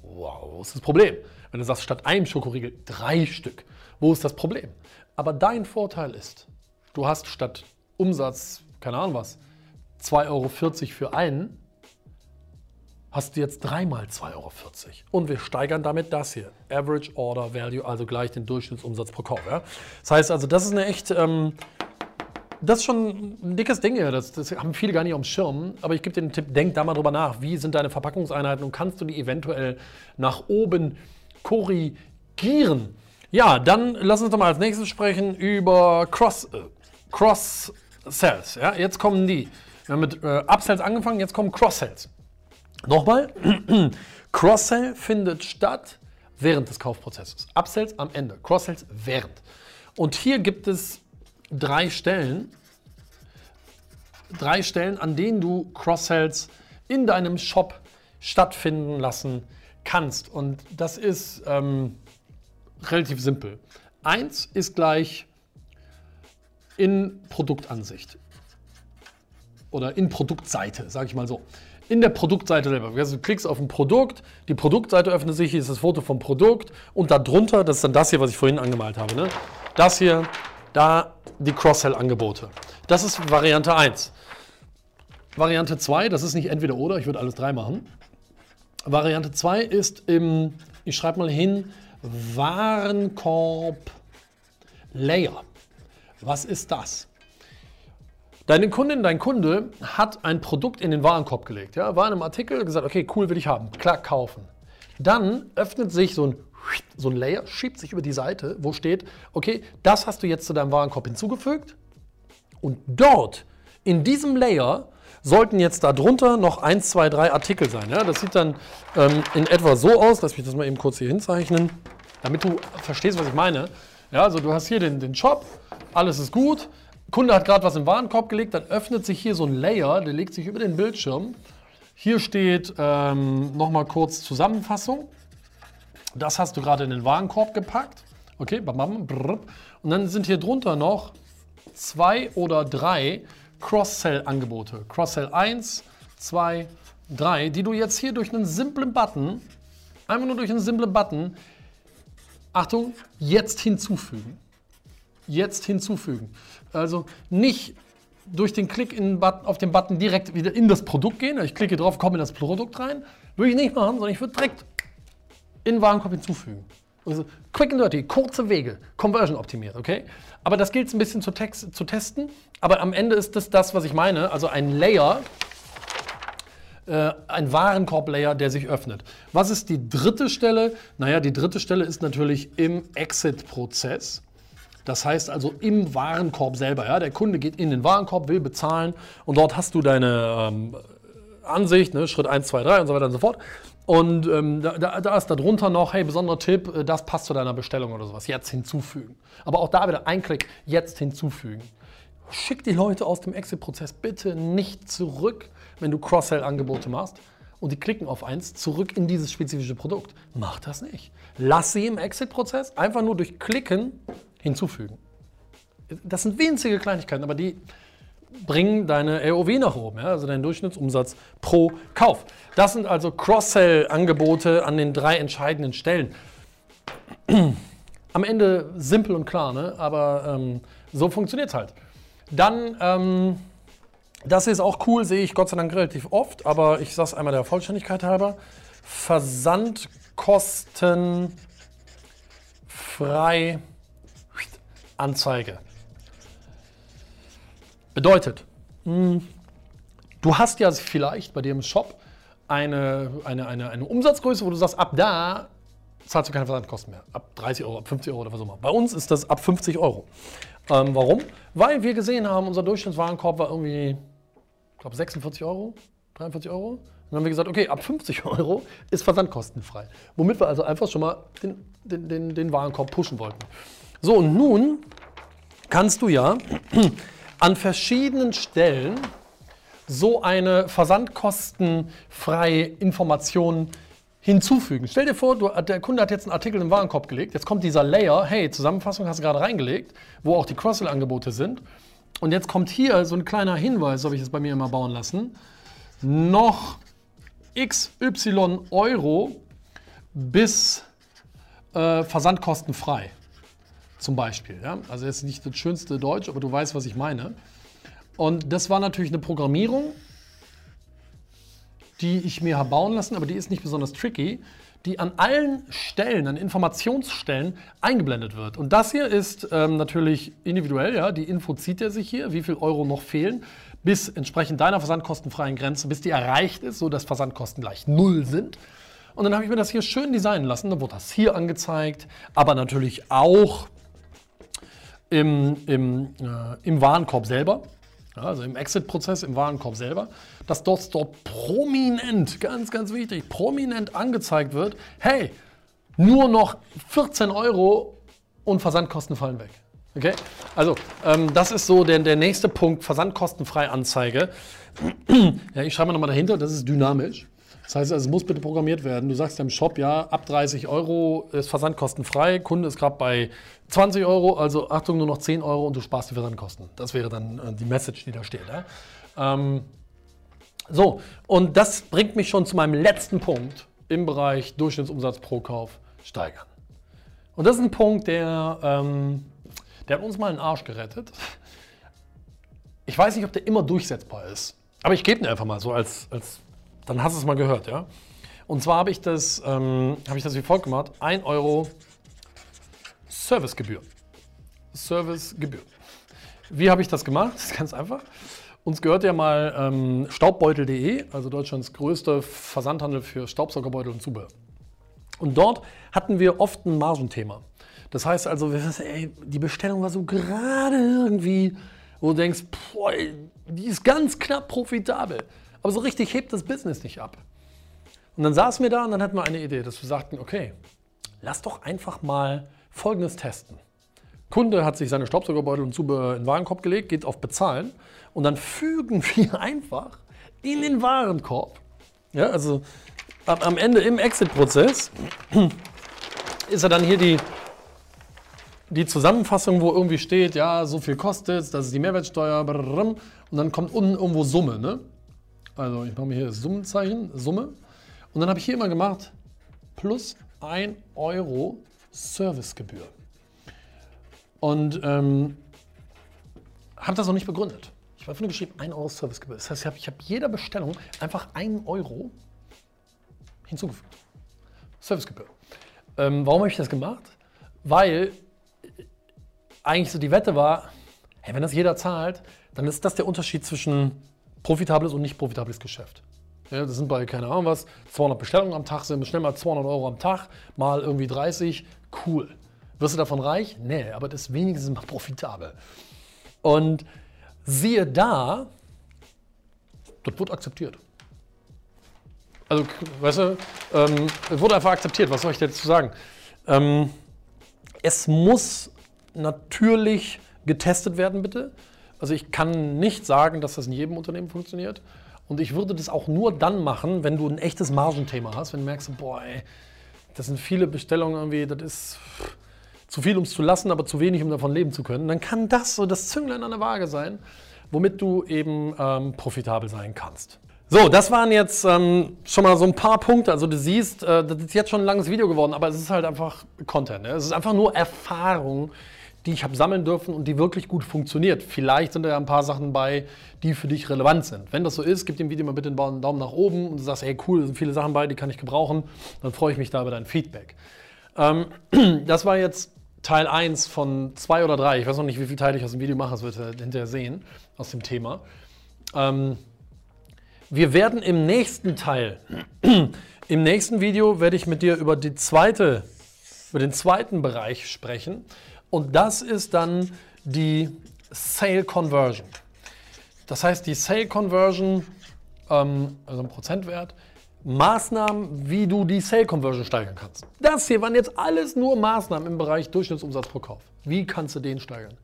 wow, wo ist das Problem? Wenn du sagst, statt einem Schokoriegel drei Stück, wo ist das Problem? Aber dein Vorteil ist, du hast statt Umsatz, keine Ahnung was, 2,40 Euro für einen, hast du jetzt dreimal 2,40 Euro. Und wir steigern damit das hier. Average Order Value, also gleich den Durchschnittsumsatz pro Kauf. Ja? Das heißt also, das ist eine echt, ähm, das ist schon ein dickes Ding hier. Das, das haben viele gar nicht auf dem Schirm. Aber ich gebe dir den Tipp, denk da mal drüber nach. Wie sind deine Verpackungseinheiten und kannst du die eventuell nach oben korrigieren? Ja, dann lass uns doch mal als nächstes sprechen über Cross, äh, Cross Cells. Ja, jetzt kommen die. Wir haben mit äh, Upsells angefangen, jetzt kommen Cross-Sells. Nochmal, Cross-Sell findet statt während des Kaufprozesses. Upsells am Ende, Cross-Sells während. Und hier gibt es drei Stellen, drei Stellen, an denen du Cross-Sells in deinem Shop stattfinden lassen kannst. Und das ist ähm, relativ simpel. Eins ist gleich in Produktansicht oder in Produktseite, sage ich mal so. In der Produktseite selber. Also du klickst auf ein Produkt, die Produktseite öffnet sich, hier ist das Foto vom Produkt und darunter, das ist dann das hier, was ich vorhin angemalt habe. Ne? Das hier, da die Cross-Sell-Angebote. Das ist Variante 1. Variante 2, das ist nicht entweder oder, ich würde alles drei machen. Variante 2 ist im, ich schreibe mal hin, Warenkorb Layer. Was ist das? Deine Kundin, dein Kunde hat ein Produkt in den Warenkorb gelegt, ja, war in einem Artikel, gesagt, okay, cool, will ich haben, klar, kaufen. Dann öffnet sich so ein, so ein Layer, schiebt sich über die Seite, wo steht, okay, das hast du jetzt zu deinem Warenkorb hinzugefügt und dort, in diesem Layer, sollten jetzt darunter noch 1, 2, 3 Artikel sein. Ja? Das sieht dann ähm, in etwa so aus, lass mich das mal eben kurz hier hinzeichnen, damit du verstehst, was ich meine. Ja, also du hast hier den, den Shop, alles ist gut, Kunde hat gerade was im Warenkorb gelegt, dann öffnet sich hier so ein Layer, der legt sich über den Bildschirm. Hier steht ähm, nochmal kurz Zusammenfassung. Das hast du gerade in den Warenkorb gepackt. Okay, und dann sind hier drunter noch zwei oder drei Cross-Sell-Angebote. Cross-Sell 1, 2, 3, die du jetzt hier durch einen simplen Button, einfach nur durch einen simplen Button, Achtung, jetzt hinzufügen. Jetzt hinzufügen. Also nicht durch den Klick Button, auf den Button direkt wieder in das Produkt gehen. Ich klicke drauf, komme in das Produkt rein. Würde ich nicht machen, sondern ich würde direkt in den Warenkorb hinzufügen. Also quick and dirty, kurze Wege, Conversion optimiert, okay? Aber das gilt es ein bisschen zu, zu, testen. Aber am Ende ist das das, was ich meine. Also ein Layer, äh, ein Warenkorb-Layer, der sich öffnet. Was ist die dritte Stelle? Naja, die dritte Stelle ist natürlich im Exit-Prozess. Das heißt also im Warenkorb selber. Ja? Der Kunde geht in den Warenkorb, will bezahlen und dort hast du deine ähm, Ansicht, ne? Schritt 1, 2, 3 und so weiter und so fort. Und ähm, da, da, ist darunter noch, hey, besonderer Tipp, äh, das passt zu deiner Bestellung oder sowas. Jetzt hinzufügen. Aber auch da wieder ein Klick, jetzt hinzufügen. Schick die Leute aus dem Exit-Prozess bitte nicht zurück, wenn du Cross-Sell-Angebote machst und die klicken auf eins, zurück in dieses spezifische Produkt. Mach das nicht. Lass sie im Exit-Prozess einfach nur durch Klicken hinzufügen. Das sind winzige Kleinigkeiten, aber die bringen deine AOV nach oben, ja? also deinen Durchschnittsumsatz pro Kauf. Das sind also Cross-Sell-Angebote an den drei entscheidenden Stellen. Am Ende simpel und klar, ne? aber ähm, so funktioniert es halt. Dann, ähm, das ist auch cool, sehe ich Gott sei Dank relativ oft, aber ich sage es einmal der Vollständigkeit halber. Versandkosten frei Anzeige. Bedeutet, hm, du hast ja vielleicht bei dir im Shop eine, eine, eine, eine Umsatzgröße, wo du sagst, ab da zahlst du keine Versandkosten mehr. Ab 30 Euro, ab 50 Euro oder was auch immer. Bei uns ist das ab 50 Euro. Ähm, warum? Weil wir gesehen haben, unser Durchschnittswarenkorb war irgendwie, ich glaube, 46 Euro, 43 Euro. dann haben wir gesagt, okay, ab 50 Euro ist versandkostenfrei. Womit wir also einfach schon mal den, den, den, den Warenkorb pushen wollten. So, und nun kannst du ja an verschiedenen Stellen so eine versandkostenfreie Information hinzufügen. Stell dir vor, du, der Kunde hat jetzt einen Artikel im Warenkorb gelegt, jetzt kommt dieser Layer, hey, Zusammenfassung hast du gerade reingelegt, wo auch die Cross-Sell-Angebote sind. Und jetzt kommt hier so ein kleiner Hinweis, habe ich es bei mir immer bauen lassen, noch XY Euro bis äh, versandkostenfrei zum Beispiel. Ja? Also jetzt nicht das schönste Deutsch, aber du weißt, was ich meine. Und das war natürlich eine Programmierung, die ich mir habe bauen lassen, aber die ist nicht besonders tricky, die an allen Stellen, an Informationsstellen eingeblendet wird. Und das hier ist ähm, natürlich individuell, ja, die Info zieht er sich hier, wie viel Euro noch fehlen, bis entsprechend deiner versandkostenfreien Grenze, bis die erreicht ist, sodass Versandkosten gleich null sind. Und dann habe ich mir das hier schön designen lassen, dann wurde das hier angezeigt, aber natürlich auch im, im, äh, im Warenkorb selber, also im Exit-Prozess im Warenkorb selber, dass dort, dort prominent, ganz, ganz wichtig, prominent angezeigt wird, hey, nur noch 14 Euro und Versandkosten fallen weg. Okay? Also, ähm, das ist so der, der nächste Punkt, versandkostenfrei Anzeige. ja, ich schreibe mal nochmal dahinter, das ist dynamisch. Das heißt, also, es muss bitte programmiert werden. Du sagst im Shop, ja, ab 30 Euro ist versandkostenfrei. Kunde ist gerade bei 20 Euro, also Achtung, nur noch 10 Euro und du sparst die Versandkosten. Das wäre dann äh, die Message, die da steht. Ja? Ähm, so, und das bringt mich schon zu meinem letzten Punkt im Bereich Durchschnittsumsatz pro Kauf steigern. Und das ist ein Punkt, der, ähm, der hat uns mal einen Arsch gerettet. Ich weiß nicht, ob der immer durchsetzbar ist. Aber ich gebe ihn einfach mal so als, als dann hast du es mal gehört, ja? Und zwar habe ich, das, ähm, hab ich das wie folgt gemacht: 1 Euro Servicegebühr. Servicegebühr. Wie habe ich das gemacht? Das ist ganz einfach. Uns gehört ja mal ähm, Staubbeutel.de, also Deutschlands größter Versandhandel für Staubsaugerbeutel und Zubehör. Und dort hatten wir oft ein Margenthema. Das heißt also, ey, die Bestellung war so gerade irgendwie, wo du denkst, boah, die ist ganz knapp profitabel. Aber so richtig hebt das Business nicht ab. Und dann saßen wir da und dann hatten wir eine Idee, dass wir sagten, okay, lass doch einfach mal Folgendes testen. Kunde hat sich seine Staubsaugerbeutel und Zubehör in den Warenkorb gelegt, geht auf Bezahlen und dann fügen wir einfach in den Warenkorb, ja, also am Ende im Exit-Prozess, ist er dann hier die, die Zusammenfassung, wo irgendwie steht, ja, so viel kostet es, das ist die Mehrwertsteuer, und dann kommt unten irgendwo Summe. Ne? Also ich mache mir hier das Summenzeichen, Summe. Und dann habe ich hier immer gemacht, plus 1 Euro Servicegebühr. Und ähm, habe das noch nicht begründet. Ich habe einfach nur geschrieben, 1 Euro Servicegebühr. Das heißt, ich habe hab jeder Bestellung einfach 1 Euro hinzugefügt. Servicegebühr. Ähm, warum habe ich das gemacht? Weil eigentlich so die Wette war, hey, wenn das jeder zahlt, dann ist das der Unterschied zwischen profitables und nicht profitables Geschäft. Ja, das sind bei, keine Ahnung was, 200 Bestellungen am Tag, sind schnell mal 200 Euro am Tag, mal irgendwie 30, cool. Wirst du davon reich? Nee, aber das ist wenigstens mal profitabel. Und siehe da, das wird akzeptiert. Also, weißt du, ähm, wurde einfach akzeptiert. Was soll ich dazu sagen? Ähm, es muss natürlich getestet werden, bitte. Also ich kann nicht sagen, dass das in jedem Unternehmen funktioniert. Und ich würde das auch nur dann machen, wenn du ein echtes Margenthema hast, wenn du merkst, boah, ey, das sind viele Bestellungen irgendwie, das ist zu viel, um es zu lassen, aber zu wenig, um davon leben zu können. Dann kann das so das Zünglein an der Waage sein, womit du eben ähm, profitabel sein kannst. So, das waren jetzt ähm, schon mal so ein paar Punkte. Also du siehst, äh, das ist jetzt schon ein langes Video geworden, aber es ist halt einfach Content. Ne? Es ist einfach nur Erfahrung, die ich habe sammeln dürfen und die wirklich gut funktioniert. Vielleicht sind da ja ein paar Sachen bei, die für dich relevant sind. Wenn das so ist, gib dem Video mal bitte einen Daumen nach oben und du sagst, hey cool, da sind viele Sachen bei, die kann ich gebrauchen. Dann freue ich mich da über dein Feedback. Ähm, das war jetzt Teil 1 von 2 oder 3. Ich weiß noch nicht, wie viele Teile ich aus dem Video mache, das wird ihr hinterher sehen, aus dem Thema. Ähm, wir werden im nächsten Teil, im nächsten Video werde ich mit dir über die zweite, über den zweiten Bereich sprechen. Und das ist dann die Sale Conversion. Das heißt, die Sale Conversion, ähm, also ein Prozentwert, Maßnahmen, wie du die Sale Conversion steigern kannst. Das hier waren jetzt alles nur Maßnahmen im Bereich Durchschnittsumsatz pro Kauf. Wie kannst du den steigern?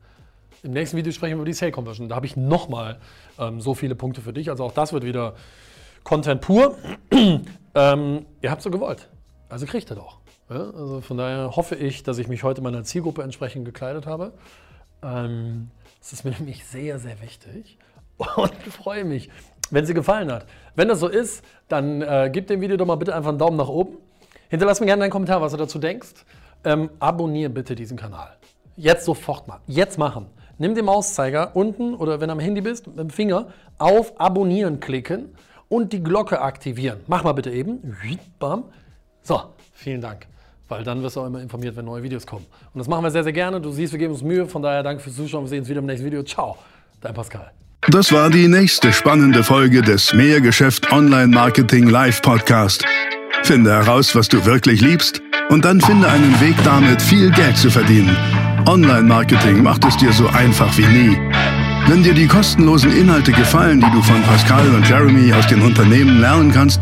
Im nächsten Video sprechen wir über die Sale Conversion. Da habe ich nochmal ähm, so viele Punkte für dich. Also auch das wird wieder Content pur. ähm, ihr habt so gewollt. Also kriegt ihr doch. Ja? Also von daher hoffe ich, dass ich mich heute meiner Zielgruppe entsprechend gekleidet habe. Ähm, das ist mir nämlich sehr, sehr wichtig. Und ich freue mich, wenn sie gefallen hat. Wenn das so ist, dann äh, gib dem Video doch mal bitte einfach einen Daumen nach oben. Hinterlass mir gerne einen Kommentar, was du dazu denkst. Ähm, abonniere bitte diesen Kanal. Jetzt sofort mal. Jetzt machen. Nimm den Mauszeiger unten oder wenn du am Handy bist, mit dem Finger auf Abonnieren klicken und die Glocke aktivieren. Mach mal bitte eben. So, vielen Dank. Weil dann wirst du auch immer informiert, wenn neue Videos kommen. Und das machen wir sehr, sehr gerne. Du siehst, wir geben uns Mühe. Von daher danke fürs Zuschauen. Wir sehen uns wieder im nächsten Video. Ciao, dein Pascal. Das war die nächste spannende Folge des Mehrgeschäft Online Marketing Live Podcast. Finde heraus, was du wirklich liebst und dann finde einen Weg damit, viel Geld zu verdienen. Online-Marketing macht es dir so einfach wie nie. Wenn dir die kostenlosen Inhalte gefallen, die du von Pascal und Jeremy aus den Unternehmen lernen kannst,